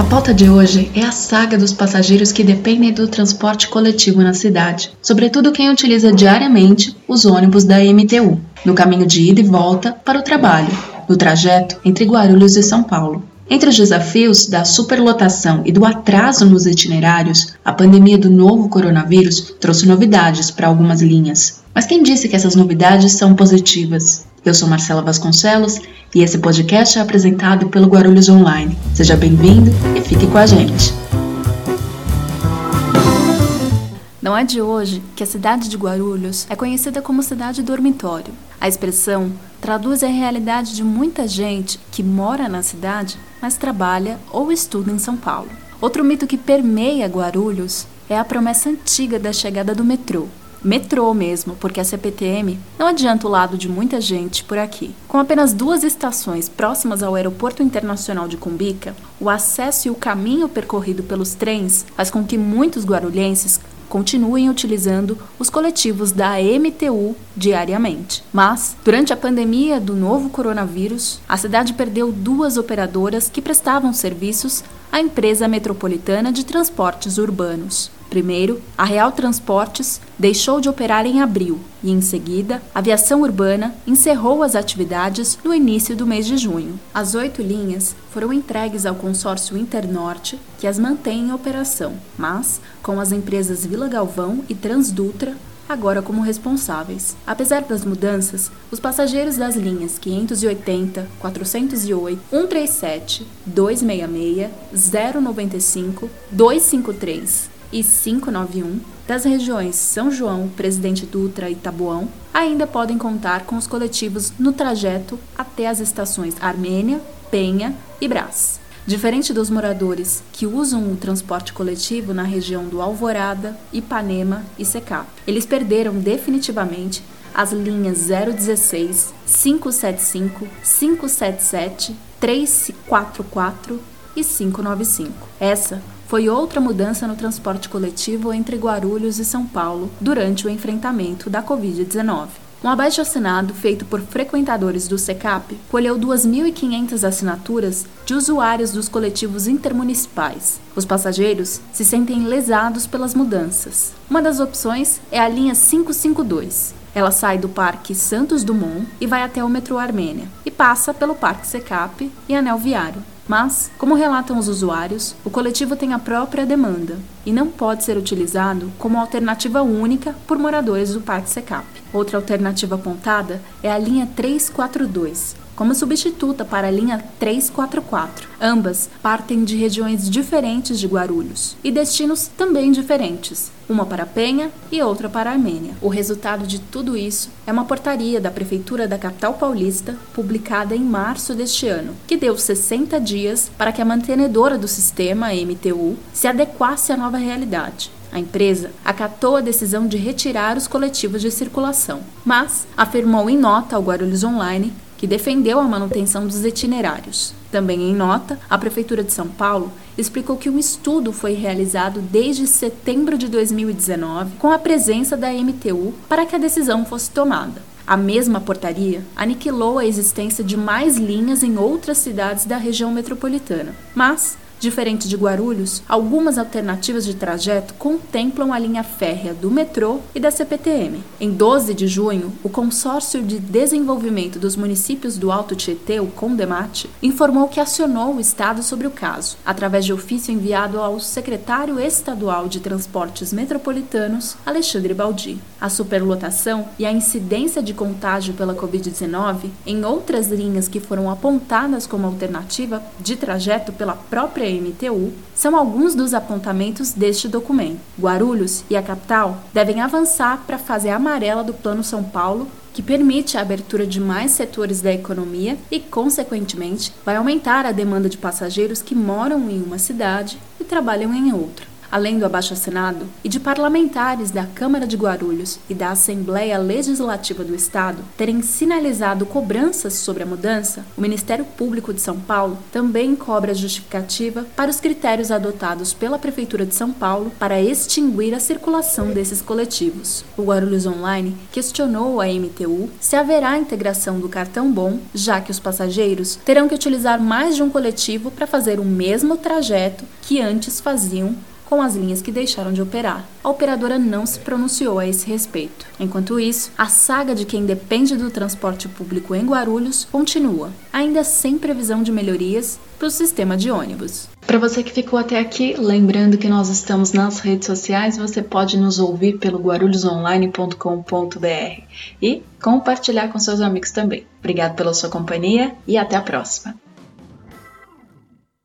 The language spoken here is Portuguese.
A pauta de hoje é a saga dos passageiros que dependem do transporte coletivo na cidade, sobretudo quem utiliza diariamente os ônibus da MTU, no caminho de ida e volta para o trabalho, no trajeto entre Guarulhos e São Paulo. Entre os desafios da superlotação e do atraso nos itinerários, a pandemia do novo coronavírus trouxe novidades para algumas linhas. Mas quem disse que essas novidades são positivas? Eu sou Marcela Vasconcelos e esse podcast é apresentado pelo Guarulhos Online. Seja bem-vindo e fique com a gente. Não é de hoje que a cidade de Guarulhos é conhecida como cidade dormitório. A expressão traduz a realidade de muita gente que mora na cidade, mas trabalha ou estuda em São Paulo. Outro mito que permeia Guarulhos é a promessa antiga da chegada do metrô, metrô mesmo, porque a CPTM não adianta o lado de muita gente por aqui. Com apenas duas estações próximas ao Aeroporto Internacional de Cumbica, o acesso e o caminho percorrido pelos trens faz com que muitos guarulhenses continuem utilizando os coletivos da MTU diariamente. Mas, durante a pandemia do novo coronavírus, a cidade perdeu duas operadoras que prestavam serviços à empresa metropolitana de transportes urbanos. Primeiro, a Real Transportes deixou de operar em abril e, em seguida, a Aviação Urbana encerrou as atividades no início do mês de junho. As oito linhas foram entregues ao consórcio Internorte, que as mantém em operação, mas com as empresas Vila Galvão e Transdutra agora como responsáveis. Apesar das mudanças, os passageiros das linhas 580, 408, 137, 266, 095, 253 e 591 das regiões São João, Presidente Dutra e Tabuão ainda podem contar com os coletivos no trajeto até as estações Armênia, Penha e Brás. Diferente dos moradores que usam o transporte coletivo na região do Alvorada, Ipanema e Secap, eles perderam definitivamente as linhas 016, 575, 577, 344 e 595. Essa foi outra mudança no transporte coletivo entre Guarulhos e São Paulo durante o enfrentamento da Covid-19. Um abaixo-assinado feito por frequentadores do SECAP colheu 2.500 assinaturas de usuários dos coletivos intermunicipais. Os passageiros se sentem lesados pelas mudanças. Uma das opções é a linha 552. Ela sai do Parque Santos Dumont e vai até o metrô Armênia e passa pelo Parque SECAP e Anel Viário. Mas, como relatam os usuários, o coletivo tem a própria demanda e não pode ser utilizado como alternativa única por moradores do Parque Secap. Outra alternativa apontada é a linha 342, como substituta para a linha 344. Ambas partem de regiões diferentes de Guarulhos e destinos também diferentes, uma para Penha e outra para Armênia. O resultado de tudo isso é uma portaria da Prefeitura da capital paulista, publicada em março deste ano, que deu 60 dias para que a mantenedora do sistema, a MTU, se adequasse à nova realidade. A empresa acatou a decisão de retirar os coletivos de circulação, mas afirmou em nota ao Guarulhos Online que defendeu a manutenção dos itinerários. Também em nota, a Prefeitura de São Paulo explicou que um estudo foi realizado desde setembro de 2019 com a presença da MTU para que a decisão fosse tomada. A mesma portaria aniquilou a existência de mais linhas em outras cidades da região metropolitana, mas Diferente de Guarulhos, algumas alternativas de trajeto contemplam a linha férrea do metrô e da CPTM. Em 12 de junho, o Consórcio de Desenvolvimento dos Municípios do Alto Tietê, o CONDEMAT, informou que acionou o Estado sobre o caso, através de ofício enviado ao secretário estadual de Transportes Metropolitanos, Alexandre Baldi. A superlotação e a incidência de contágio pela Covid-19 em outras linhas que foram apontadas como alternativa de trajeto pela própria MTU são alguns dos apontamentos deste documento. Guarulhos e a capital devem avançar para a fase amarela do Plano São Paulo que permite a abertura de mais setores da economia e, consequentemente, vai aumentar a demanda de passageiros que moram em uma cidade e trabalham em outra. Além do abaixo-assinado, e de parlamentares da Câmara de Guarulhos e da Assembleia Legislativa do Estado terem sinalizado cobranças sobre a mudança, o Ministério Público de São Paulo também cobra justificativa para os critérios adotados pela Prefeitura de São Paulo para extinguir a circulação desses coletivos. O Guarulhos Online questionou a MTU se haverá integração do cartão bom, já que os passageiros terão que utilizar mais de um coletivo para fazer o mesmo trajeto que antes faziam com as linhas que deixaram de operar. A operadora não se pronunciou a esse respeito. Enquanto isso, a saga de quem depende do transporte público em Guarulhos continua, ainda sem previsão de melhorias para o sistema de ônibus. Para você que ficou até aqui, lembrando que nós estamos nas redes sociais, você pode nos ouvir pelo guarulhosonline.com.br e compartilhar com seus amigos também. Obrigado pela sua companhia e até a próxima.